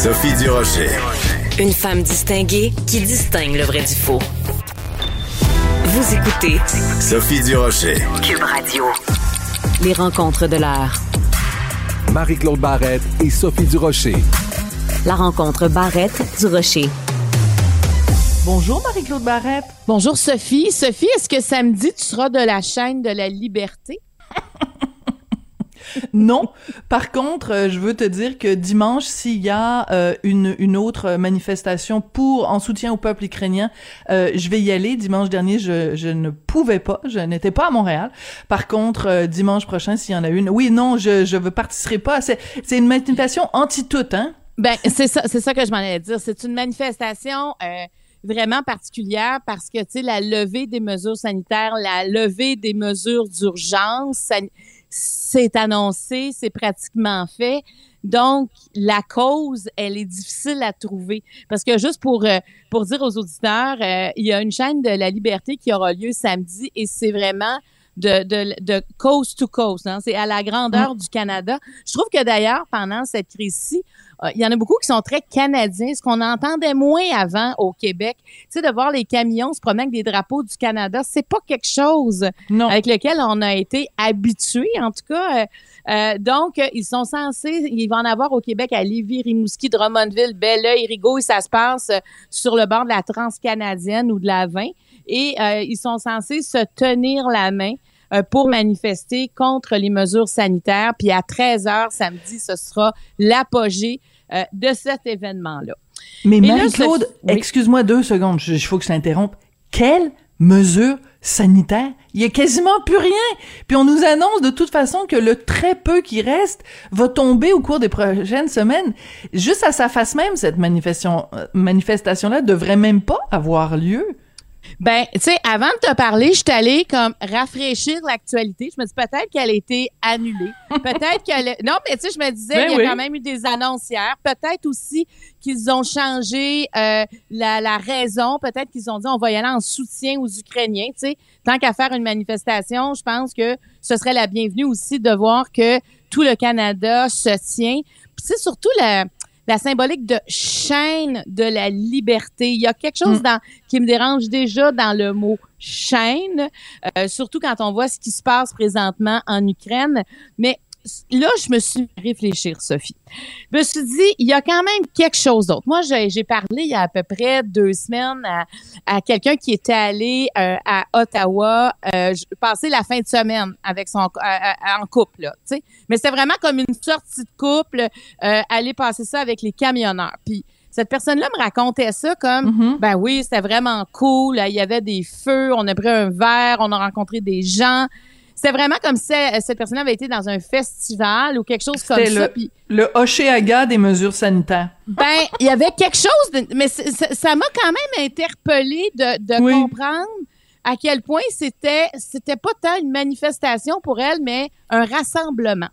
Sophie Durocher. Une femme distinguée qui distingue le vrai du faux. Vous écoutez Sophie Durocher. Cube Radio. Les rencontres de l'heure. Marie-Claude Barrette et Sophie Durocher. La rencontre Barrette du Rocher. Bonjour Marie-Claude Barrette. Bonjour Sophie. Sophie, est-ce que samedi tu seras de la chaîne de la liberté? non. Par contre, euh, je veux te dire que dimanche, s'il y a euh, une, autre manifestation pour en soutien au peuple ukrainien, euh, je vais y aller. Dimanche dernier, je, ne pouvais pas, je n'étais pas à Montréal. Par contre, dimanche prochain, s'il y en a une, oui, non, je je ne participerai pas. C'est c'est une manifestation anti-tout, hein? Ben c'est ça, c'est ça que je m'en allais dire. C'est une manifestation. vraiment particulière parce que, tu sais, la levée des mesures sanitaires, la levée des mesures d'urgence, c'est annoncé, c'est pratiquement fait. Donc, la cause, elle est difficile à trouver. Parce que juste pour, euh, pour dire aux auditeurs, euh, il y a une chaîne de la liberté qui aura lieu samedi et c'est vraiment de, de, de coast to coast. Hein. C'est à la grandeur mm. du Canada. Je trouve que d'ailleurs, pendant cette crise-ci, euh, il y en a beaucoup qui sont très canadiens, ce qu'on entendait moins avant au Québec. Tu sais, de voir les camions se promener avec des drapeaux du Canada, c'est pas quelque chose avec lequel on a été habitué, en tout cas. Euh, euh, donc, ils sont censés, il va en avoir au Québec à Lévis, Rimouski, Drummondville, Belleuil, Rigaud, et ça se passe sur le bord de la transcanadienne ou de la 20. Et ils sont censés se tenir la main pour manifester contre les mesures sanitaires. Puis à 13 h samedi, ce sera l'apogée euh, de cet événement-là. Mais Marie-Claude, excuse-moi deux secondes, il faut que je t'interrompe. Quelle mesure sanitaire? Il y a quasiment plus rien. Puis on nous annonce de toute façon que le très peu qui reste va tomber au cours des prochaines semaines. Juste à sa face même, cette manifestation, euh, manifestation-là devrait même pas avoir lieu. Ben, tu sais, avant de te parler, je suis allée comme rafraîchir l'actualité. Je me dis peut-être qu'elle a été annulée. Peut-être qu'elle. Non, mais tu sais, je me disais, ben il y a quand même eu des annoncières. Peut-être aussi qu'ils ont changé euh, la, la, raison. Peut-être qu'ils ont dit, on va y aller en soutien aux Ukrainiens. Tu sais, tant qu'à faire une manifestation, je pense que ce serait la bienvenue aussi de voir que tout le Canada se tient. Puis c'est surtout la la symbolique de chaîne de la liberté. Il y a quelque chose mm. dans, qui me dérange déjà dans le mot chaîne, euh, surtout quand on voit ce qui se passe présentement en Ukraine. Mais là, je me suis réfléchir, Sophie. Je me suis dit, il y a quand même quelque chose d'autre. Moi, j'ai parlé il y a à peu près deux semaines à, quelqu'un qui était allé euh, à Ottawa euh, passer la fin de semaine avec son en couple, là, tu sais. Mais c'était vraiment comme une sortie de couple, euh, aller passer ça avec les camionneurs. Puis cette personne-là me racontait ça comme, mm-hmm. ben oui, c'était vraiment cool. Il y avait des feux, on a pris un verre, on a rencontré des gens. C'était vraiment comme si euh, cette personne avait été dans un festival ou quelque chose comme ça. Le, puis, le Hochelaga des mesures sanitaires. Ben, il y avait quelque chose, de, mais ça m'a quand même interpellé de, de comprendre à quel point c'était c'était pas tant une manifestation pour elle, mais un rassemblement.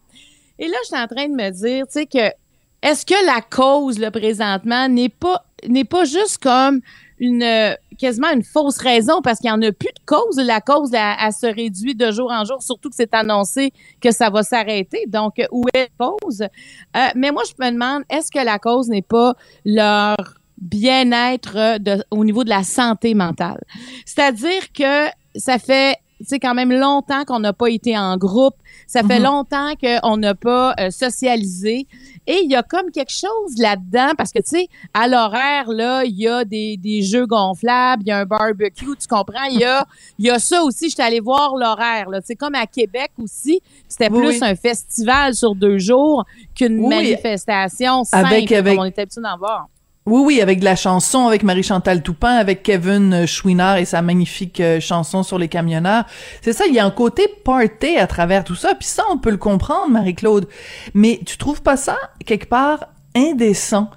Et là, je suis en train de me dire, tu sais que est-ce que la cause là présentement n'est pas n'est pas juste comme une euh, quasiment une fausse raison parce qu'il n'y en a plus de cause. La cause, elle, se réduit de jour en jour, surtout que c'est annoncé que ça va s'arrêter. Donc, où est la cause? Euh, mais moi, je me demande, est-ce que la cause n'est pas leur bien-être au niveau de la santé mentale? C'est-à-dire que ça fait c'est quand même longtemps qu'on n'a pas été en groupe. Ça fait mm-hmm. longtemps qu'on n'a pas euh, socialisé. Et il y a comme quelque chose là-dedans, parce que, tu sais, à l'horaire, là, il y a des, des jeux gonflables, il y a un barbecue, tu comprends? Il y a, y a ça aussi. Je suis allée voir l'horaire, là. C'est comme à Québec aussi. C'était plus un festival sur deux jours qu'une manifestation simple, avec, comme on était habitué d'en voir. Oui, oui, avec de la chanson, avec Marie-Chantal Toupin, avec Kevin Chouinard et sa magnifique euh, chanson sur les camionneurs. C'est ça, il y a un côté party à travers tout ça, puis ça, on peut le comprendre, Marie-Claude. Mais tu trouves pas ça, quelque part, indécent.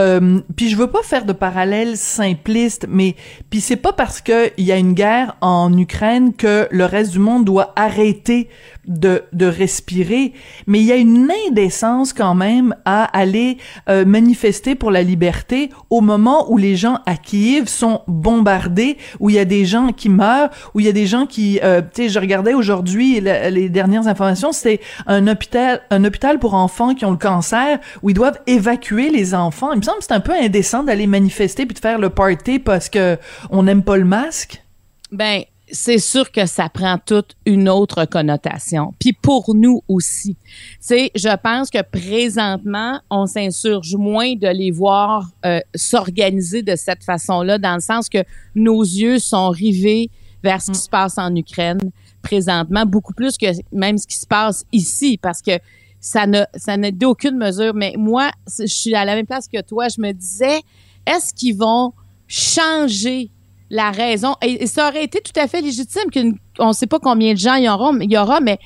Euh, puis je veux pas faire de parallèle simpliste, mais puis c'est pas parce que il y a une guerre en Ukraine que le reste du monde doit arrêter de, de respirer, mais il y a une indécence quand même à aller euh, manifester pour la liberté au moment où les gens à Kiev sont bombardés, où il y a des gens qui meurent, où il y a des gens qui, euh, tu sais, je regardais aujourd'hui les dernières informations, c'est un hôpital, un hôpital pour enfants qui ont le cancer, où ils doivent les enfants. Il me semble que c'est un peu indécent d'aller manifester puis de faire le party parce que on n'aime pas le masque. Ben, c'est sûr que ça prend toute une autre connotation. Puis pour nous aussi. Tu je pense que présentement, on s'insurge moins de les voir euh, s'organiser de cette façon-là, dans le sens que nos yeux sont rivés vers ce qui se passe en Ukraine présentement, beaucoup plus que même ce qui se passe ici, parce que ça n'a ça n'a d'aucune mesure. Mais moi, je suis à la même place que toi. Je me disais, est-ce qu'ils vont changer la raison? Et, ça aurait été tout à fait légitime qu'on ne sait pas combien de gens il y aura, il y aura, mais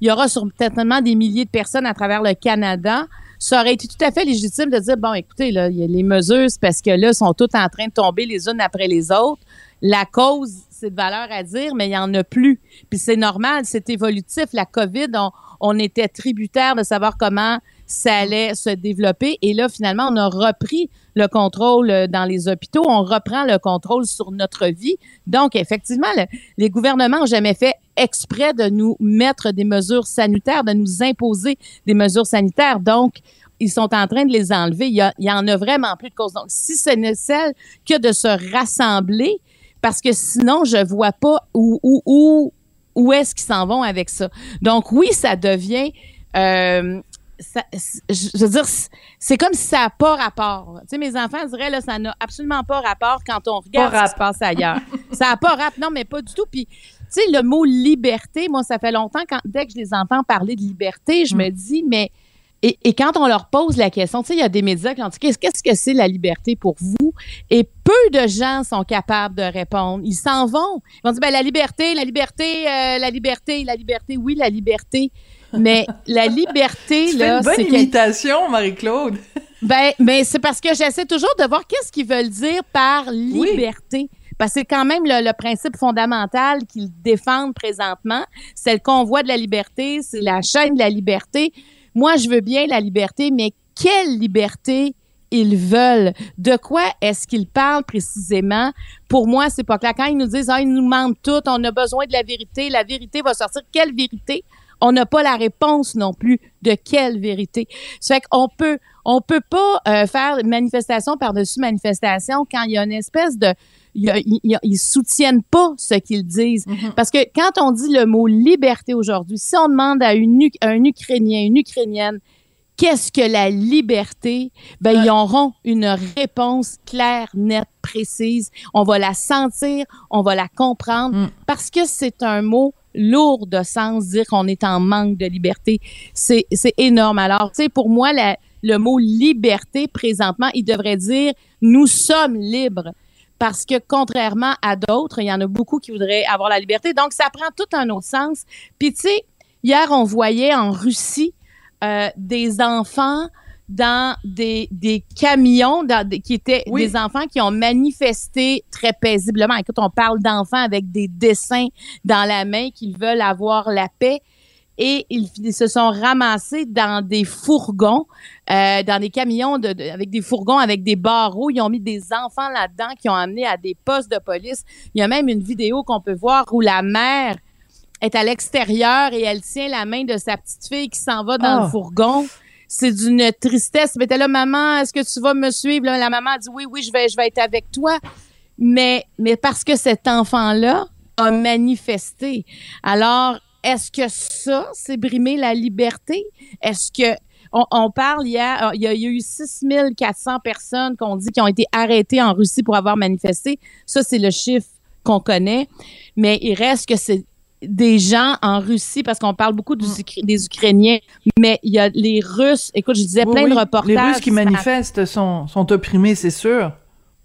il y aura certainement des milliers de personnes à travers le Canada. Ça aurait été tout à fait légitime de dire, bon, écoutez, là, les mesures, c'est parce que là, sont toutes en train de tomber les unes après les autres. La cause, c'est de valeur à dire, mais il n'y en a plus. Puis c'est normal, c'est évolutif. La COVID, on, on était tributaire de savoir comment ça allait se développer. Et là, finalement, on a repris le contrôle euh, dans les hôpitaux, on reprend le contrôle sur notre vie. Donc, effectivement, les gouvernements n'ont jamais fait exprès de nous mettre des mesures sanitaires, de nous imposer des mesures sanitaires. Donc, ils sont en train de les enlever. Il y, en a vraiment plus de cause. Donc, si ce n'est celle que de se rassembler, parce que sinon, je vois pas où, où est-ce qu'ils s'en vont avec ça. Donc, oui, ça devient euh, je veux dire, c'est comme si ça n'a pas rapport. Tu sais, mes enfants diraient, là, ça n'a absolument pas rapport quand on regarde ce qui se passe ailleurs. ça n'a pas rapport. Non, mais pas du tout. Puis, tu sais, le mot liberté, moi, ça fait longtemps, quand, dès que je les entends parler de liberté, je mm. me dis, mais. Et, et, quand on leur pose la question, tu sais, il y a des médias qui ont dit qu'est-ce que c'est la liberté pour vous? Et peu de gens sont capables de répondre. Ils s'en vont. Ils vont dire, ben, la liberté, la liberté, euh, la liberté, la liberté, oui, la liberté. Mais la liberté, tu là. Fais une bonne imitation, Marie-Claude. ben, mais c'est parce que j'essaie toujours de voir qu'est-ce qu'ils veulent dire par liberté. Parce que c'est quand même le, principe fondamental qu'ils défendent présentement. C'est le convoi de la liberté, c'est la chaîne de la liberté. Moi, je veux bien la liberté, mais quelle liberté ils veulent? De quoi est-ce qu'ils parlent précisément? Pour moi, c'est pas clair. Quand ils nous disent, ah, ils nous mentent tout, on a besoin de la vérité, la vérité va sortir. Quelle vérité? on n'a pas la réponse non plus de quelle vérité. Ça fait qu'on peut, on peut pas euh, faire manifestation par-dessus manifestation quand il y a une espèce de ils, soutiennent pas ce qu'ils disent. Mm-hmm. Parce que quand on dit le mot liberté aujourd'hui, si on demande à, une, un Ukrainien, une Ukrainienne, qu'est-ce que la liberté? Ben, ils auront une réponse claire, nette, précise. On va la sentir, on va la comprendre mm. parce que c'est un mot lourd de sens, dire qu'on est en manque de liberté. C'est, c'est énorme. Alors, tu sais, pour moi, le mot liberté, présentement, il devrait dire nous sommes libres. Parce que contrairement à d'autres, il y en a beaucoup qui voudraient avoir la liberté. Donc, ça prend tout un autre sens. Puis, tu sais, hier, on voyait en Russie euh, des enfants dans des, des camions dans, qui étaient des enfants qui ont manifesté très paisiblement. Écoute, on parle d'enfants avec des dessins dans la main qu'ils veulent avoir la paix et ils, se sont ramassés dans des fourgons, euh, dans des camions de, avec des fourgons avec des barreaux. Ils ont mis des enfants là-dedans qui ont amené à des postes de police. Il y a même une vidéo qu'on peut voir où la mère est à l'extérieur et elle tient la main de sa petite fille qui s'en va dans le ah. fourgon c'est d'une tristesse. Mais t'es là, maman, est-ce que tu vas me suivre? la maman a dit oui, oui, je vais, je vais être avec toi. Mais, mais parce que cet enfant-là a manifesté. Alors, est-ce que ça, c'est brimer la liberté? Est-ce que on, parle il y, a, il y a eu 6400 personnes qu'on dit qui ont été arrêtées en Russie pour avoir manifesté. Ça, c'est le chiffre qu'on connaît. Mais il reste que c'est des gens en Russie, parce qu'on parle beaucoup mm. des Ukrainiens, mais il y a les Russes. Écoute, je disais plein de reportages. Les Russes qui manifestent sont, sont opprimés, c'est sûr.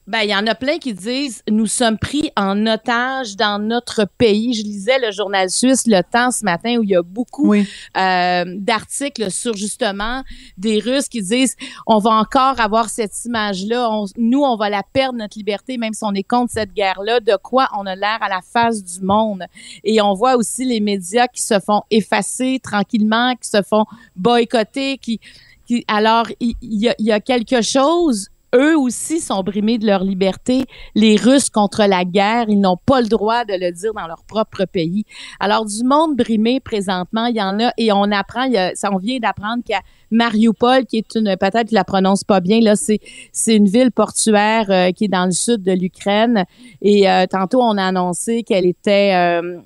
Ben, il y en a plein qui disent nous sommes pris en otage dans notre pays. Je lisais le journal suisse Le Temps ce matin où il y a beaucoup euh, d'articles sur justement des Russes qui disent on va encore avoir cette image-là. nous, on va la perdre notre liberté, même si on est contre cette guerre-là. De quoi on a l'air à la face du monde. Et on voit aussi les médias qui se font effacer tranquillement, qui se font boycotter, qui, qui alors il y, y a quelque chose eux aussi sont brimés de leur liberté. Les Russes contre la guerre, ils n'ont pas le droit de le dire dans leur propre pays. Alors, du monde brimé présentement, il y en a et on apprend, il y a, on vient d'apprendre qu'il y a Mariupol, qui est une, peut-être je la prononce pas bien, là, c'est, c'est une ville portuaire euh, qui est dans le sud de l'Ukraine. Et euh, tantôt, on a annoncé qu'elle était, euh,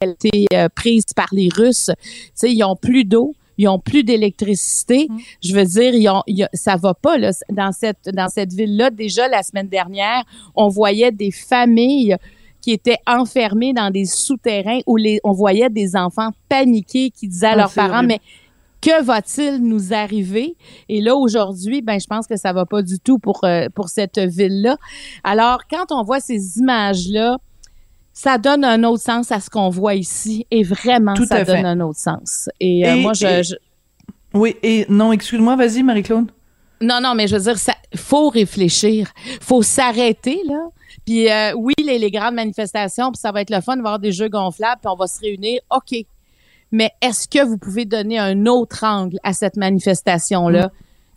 qu'elle était prise par les Russes. Tu sais, ils ont plus d'eau ils ont plus d'électricité. Mm. Je veux dire, ils ont, ça va pas là, dans cette dans cette ville-là. Déjà la semaine dernière, on voyait des familles qui étaient enfermées dans des souterrains où les, on voyait des enfants paniqués qui disaient à ah, leurs parents, mais que va-t-il nous arriver? Et là, aujourd'hui, ben, je pense que ça va pas du tout pour, euh, pour cette ville-là. Alors, quand on voit ces images-là, ça donne un autre sens à ce qu'on voit ici. Et vraiment, ça donne un autre sens. Et, euh, moi, je, Oui, et non, excuse-moi, vas-y, Marie-Claude. Non, non, mais je veux dire, ça faut réfléchir. faut s'arrêter, là. Puis euh, oui, les, les, grandes manifestations, puis ça va être le fun de voir des jeux gonflables, puis on va se réunir. OK. Mais est-ce que vous pouvez donner un autre angle à cette manifestation-là mm.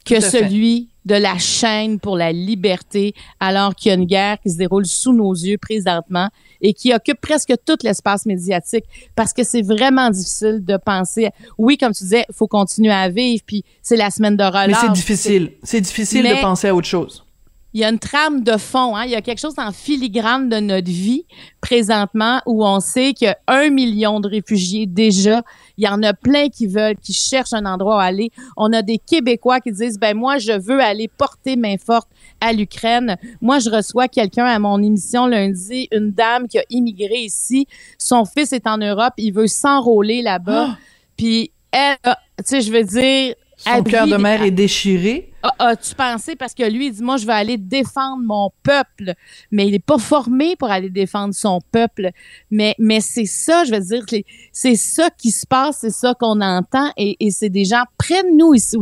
que celui de la chaîne pour la liberté, alors qu'il y a une guerre qui se déroule sous nos yeux présentement et qui occupe presque tout l'espace médiatique parce que c'est vraiment difficile de penser. Oui, comme tu disais, il faut continuer à vivre, puis c'est la semaine de relâche. Mais c'est difficile. C'est difficile de penser à autre chose il y a une trame de fond, hein? il y a quelque chose en filigrane de notre vie présentement où on sait qu'il y a un million de réfugiés déjà. Il y en a plein qui veulent, qui cherchent un endroit où aller. On a des Québécois qui disent, ben moi, je veux aller porter main forte à l'Ukraine. Moi, je reçois quelqu'un à mon émission lundi, une dame qui a immigré ici. Son fils est en Europe, il veut s'enrôler là-bas. Ah! Puis elle, tu sais, je veux dire, son cœur de mère est déchiré. As-tu pensé, parce que lui, il dit, moi, je vais aller défendre mon peuple, mais il n'est pas formé pour aller défendre son peuple. Mais, mais c'est ça, je veux dire, c'est ça qui se passe, c'est ça qu'on entend, et, et c'est des gens près de nous ici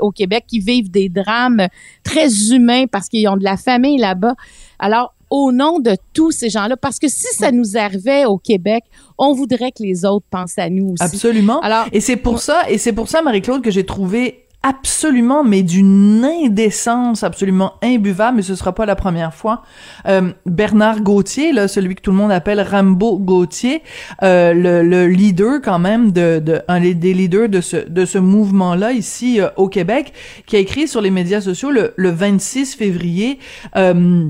au Québec qui vivent des drames très humains parce qu'ils ont de la famille là-bas. Alors, au nom de tous ces gens-là, parce que si ça nous arrivait au Québec, on voudrait que les autres pensent à nous aussi. Absolument. Alors, et c'est pour ça, et c'est pour ça, Marie-Claude, que j'ai trouvé absolument, mais d'une indécence absolument imbuvable, mais ce sera pas la première fois. Euh, Bernard Gauthier, là, celui que tout le monde appelle Rambo Gauthier, euh, le, le, leader quand même de, de un des leaders de ce de ce mouvement-là ici euh, au Québec, qui a écrit sur les médias sociaux le, le 26 février. Euh,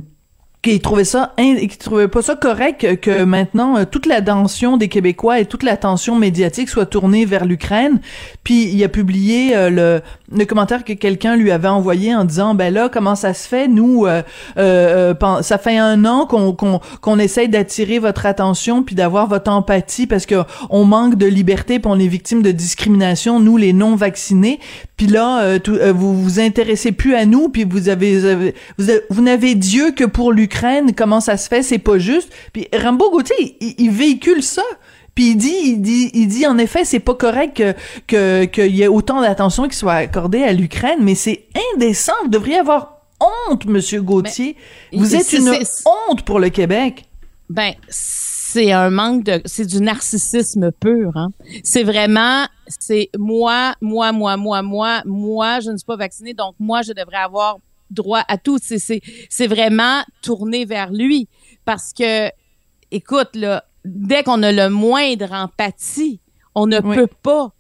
qui trouvait ça qui trouvait pas ça correct que maintenant euh, toute l'attention des Québécois et toute l'attention médiatique soit tournée vers l'Ukraine. Puis il a publié euh, le, le commentaire que quelqu'un lui avait envoyé en disant ben là comment ça se fait? Nous euh, euh ça fait un an qu'on qu'on qu'on essaye d'attirer votre attention puis d'avoir votre empathie parce que on manque de liberté puis on est victime de discrimination nous les non vaccinés. Puis là vous vous intéressez plus à nous puis vous avez, vous, vous n'avez Dieu que pour l'Ukraine comment ça se fait, c'est pas juste. Puis Rambo Gauthier, il, véhicule ça. Puis il dit, il dit, il dit en effet, c'est pas correct que qu'il y ait autant d'attention qui soit accordée à l'Ukraine, mais c'est indécent. Vous devriez avoir honte, Monsieur Gauthier. Vous êtes une honte pour le Québec. Ben, c'est un manque de, c'est du narcissisme pur. Hein? C'est vraiment, c'est moi, moi, moi, moi, moi, moi, je ne suis pas vaccinée, donc moi, je devrais avoir droit à tout. C'est vraiment tourné vers lui. Parce que, écoute, là, dès qu'on a le moindre empathie, on ne peut pas.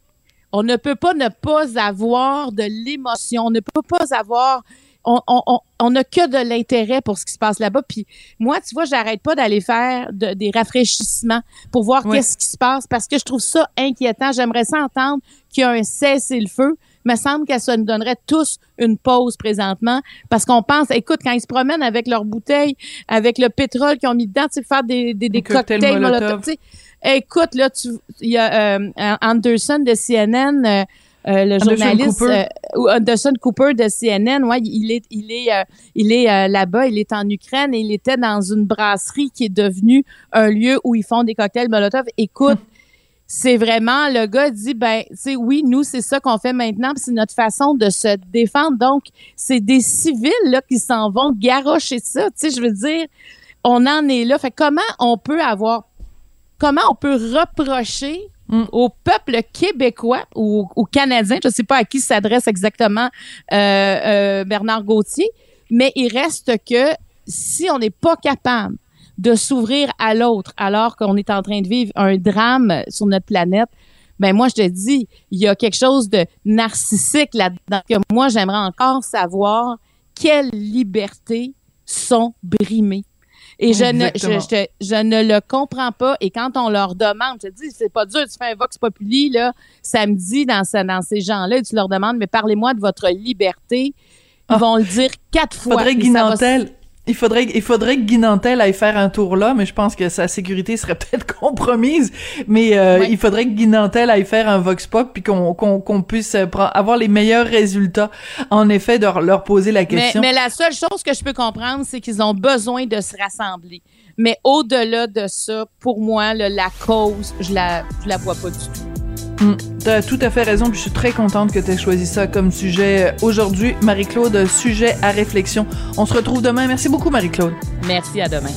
On ne peut pas ne pas avoir de l'émotion. On ne peut pas avoir on n'a que de l'intérêt pour ce qui se passe là-bas. Puis moi, tu vois, j'arrête pas d'aller faire des rafraîchissements pour voir qu'est-ce qui se passe parce que je trouve ça inquiétant. J'aimerais ça entendre qu'il y a un cessez-le-feu me semble que ça nous donnerait tous une pause présentement parce qu'on pense, écoute, quand ils se promènent avec leurs bouteilles, avec le pétrole qu'ils ont mis dedans, tu sais, faire des, des, des cocktails molotov, écoute, là, il y a euh, Anderson de CNN, euh, euh, le journaliste euh, Anderson Cooper de CNN, ouais, il est, il est, euh, il est là-bas, il est en Ukraine et il était dans une brasserie qui est devenue un lieu où ils font des cocktails Molotov. Écoute, c'est vraiment le gars dit ben, c'est oui, nous c'est ça qu'on fait maintenant, c'est notre façon de se défendre. Donc, c'est des civils là qui s'en vont garocher ça. Tu sais, je veux dire, on en est là. Fait comment on peut avoir, comment on peut reprocher Mm. au peuple québécois ou, ou canadien, je ne sais pas à qui s'adresse exactement euh, euh, Bernard Gauthier, mais il reste que si on n'est pas capable de s'ouvrir à l'autre alors qu'on est en train de vivre un drame sur notre planète, ben moi je te dis, il y a quelque chose de narcissique là-dedans que moi j'aimerais encore savoir quelles libertés sont brimées et je ne, je, je, ne le comprends pas. Et quand on leur demande, je te dis, c'est pas dur, tu fais un Vox Populi, là, samedi, dans, dans ces gens-là, tu leur demandes, mais parlez-moi de votre liberté. Ils ah. vont le dire quatre fois. Faudrait Guinantel il faudrait, il faudrait que Guinantel aille faire un tour là, mais je pense que sa sécurité serait peut-être compromise. Mais euh, il faudrait que Guinantel aille faire un vox pop puis qu'on qu'on puisse euh, avoir les meilleurs résultats. En effet, de leur poser la question. Mais, la seule chose que je peux comprendre, c'est qu'ils ont besoin de se rassembler. Mais au-delà de ça, pour moi, la cause, je la, je la vois pas du tout. Mmh, T'as tout à fait raison, je suis très contente que tu aies choisi ça comme sujet euh, aujourd'hui. Marie-Claude, euh, sujet à réflexion. On se retrouve demain. Merci beaucoup, Marie-Claude. Merci, à demain.